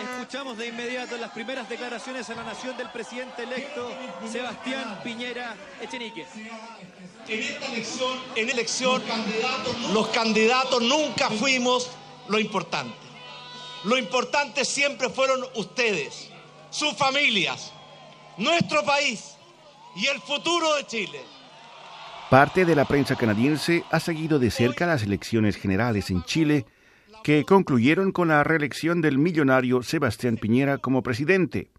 Escuchamos de inmediato las primeras declaraciones a la nación del presidente electo Sebastián Piñera Echenique. En esta elección, en elección los candidatos nunca fuimos lo importante. Lo importante siempre fueron ustedes, sus familias, nuestro país y el futuro de Chile. Parte de la prensa canadiense ha seguido de cerca las elecciones generales en Chile que concluyeron con la reelección del millonario Sebastián Piñera como presidente.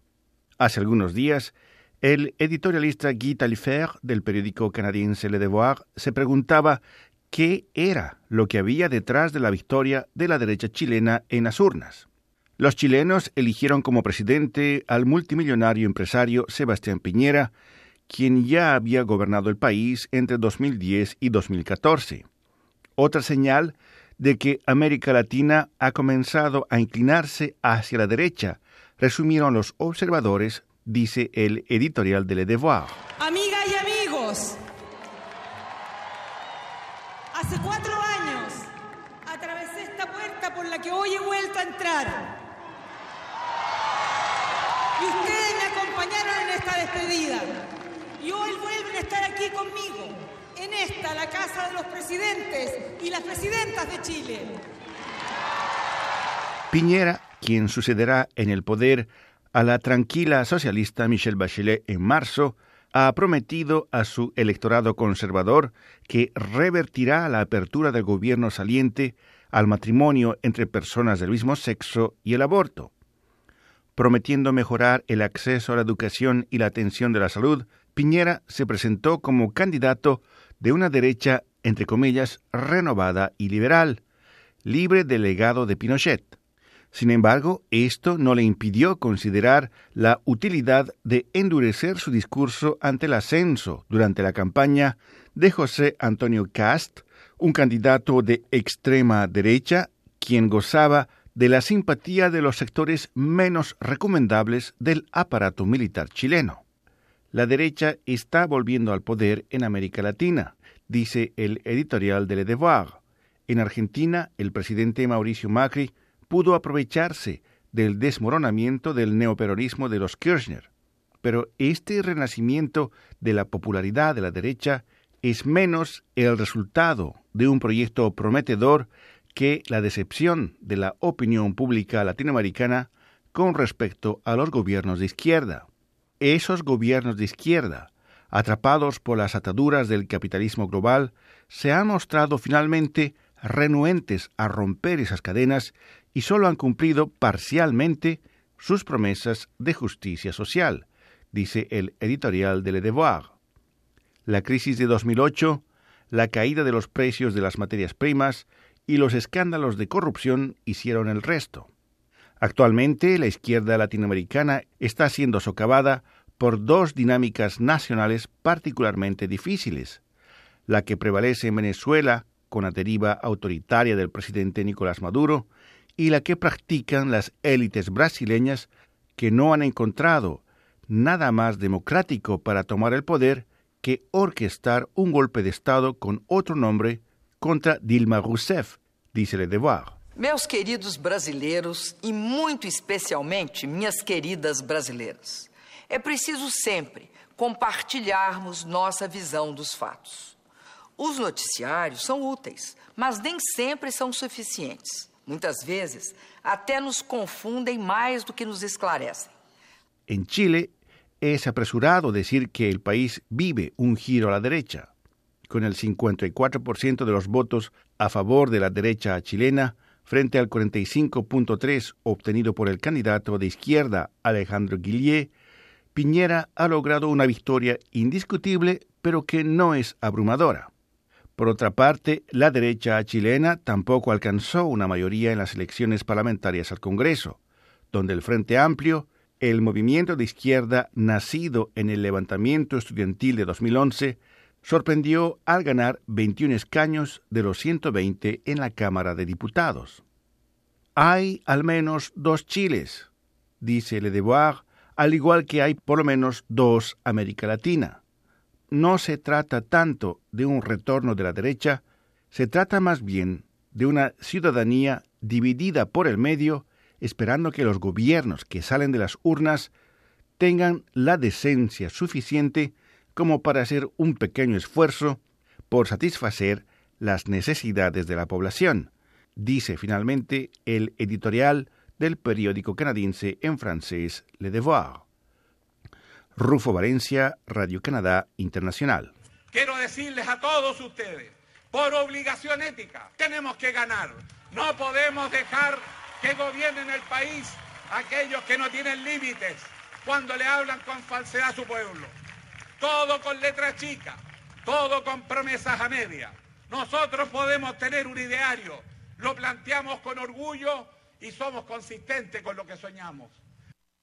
Hace algunos días, el editorialista Guy Talifer del periódico canadiense Le Devoir se preguntaba qué era lo que había detrás de la victoria de la derecha chilena en las urnas. Los chilenos eligieron como presidente al multimillonario empresario Sebastián Piñera, quien ya había gobernado el país entre 2010 y 2014. Otra señal de que América Latina ha comenzado a inclinarse hacia la derecha, resumieron los observadores, dice el editorial de Le Devoir. Amigas y amigos, hace cuatro años atravesé esta puerta por la que hoy he vuelto a entrar. Y ustedes me acompañaron en esta despedida. Y hoy vuelven a estar aquí conmigo en esta, la Casa de los Presidentes y las Presidentas de Chile. Piñera, quien sucederá en el poder a la tranquila socialista Michelle Bachelet en marzo, ha prometido a su electorado conservador que revertirá la apertura del gobierno saliente al matrimonio entre personas del mismo sexo y el aborto. Prometiendo mejorar el acceso a la educación y la atención de la salud, Piñera se presentó como candidato de una derecha, entre comillas, renovada y liberal, libre del legado de Pinochet. Sin embargo, esto no le impidió considerar la utilidad de endurecer su discurso ante el ascenso durante la campaña de José Antonio Cast, un candidato de extrema derecha, quien gozaba de la simpatía de los sectores menos recomendables del aparato militar chileno la derecha está volviendo al poder en América Latina, dice el editorial de Le Devoir. En Argentina, el presidente Mauricio Macri pudo aprovecharse del desmoronamiento del neoperonismo de los Kirchner. Pero este renacimiento de la popularidad de la derecha es menos el resultado de un proyecto prometedor que la decepción de la opinión pública latinoamericana con respecto a los gobiernos de izquierda esos gobiernos de izquierda, atrapados por las ataduras del capitalismo global, se han mostrado finalmente renuentes a romper esas cadenas y solo han cumplido parcialmente sus promesas de justicia social, dice el editorial de Le Devoir. La crisis de 2008, la caída de los precios de las materias primas y los escándalos de corrupción hicieron el resto. Actualmente, la izquierda latinoamericana está siendo socavada por dos dinámicas nacionales particularmente difíciles, la que prevalece en Venezuela con la deriva autoritaria del presidente Nicolás Maduro y la que practican las élites brasileñas que no han encontrado nada más democrático para tomar el poder que orquestar un golpe de Estado con otro nombre contra Dilma Rousseff, dice Le Devoir. Meus queridos brasileiros e muito especialmente minhas queridas brasileiras, é preciso sempre compartilharmos nossa visão dos fatos. Os noticiários são úteis, mas nem sempre são suficientes. Muitas vezes até nos confundem mais do que nos esclarecem. En Chile es apresurado decir que el país vive un giro a la derecha. Con el 54% de los votos a favor de la derecha chilena, frente al 45.3 obtenido por el candidato de izquierda Alejandro Guillier, Piñera ha logrado una victoria indiscutible, pero que no es abrumadora. Por otra parte, la derecha chilena tampoco alcanzó una mayoría en las elecciones parlamentarias al Congreso, donde el Frente Amplio, el movimiento de izquierda nacido en el levantamiento estudiantil de 2011, sorprendió al ganar 21 escaños de los 120 en la Cámara de Diputados. Hay al menos dos Chiles, dice Le Devoir, al igual que hay por lo menos dos América Latina. No se trata tanto de un retorno de la derecha, se trata más bien de una ciudadanía dividida por el medio esperando que los gobiernos que salen de las urnas tengan la decencia suficiente como para hacer un pequeño esfuerzo por satisfacer las necesidades de la población, dice finalmente el editorial del periódico canadiense en francés Le Devoir. Rufo Valencia, Radio Canadá Internacional. Quiero decirles a todos ustedes, por obligación ética, tenemos que ganar. No podemos dejar que gobiernen el país aquellos que no tienen límites cuando le hablan con falsedad a su pueblo. Todo con letra chica, todo con promesas a media. Nosotros podemos tener un ideario, lo planteamos con orgullo y somos consistentes con lo que soñamos.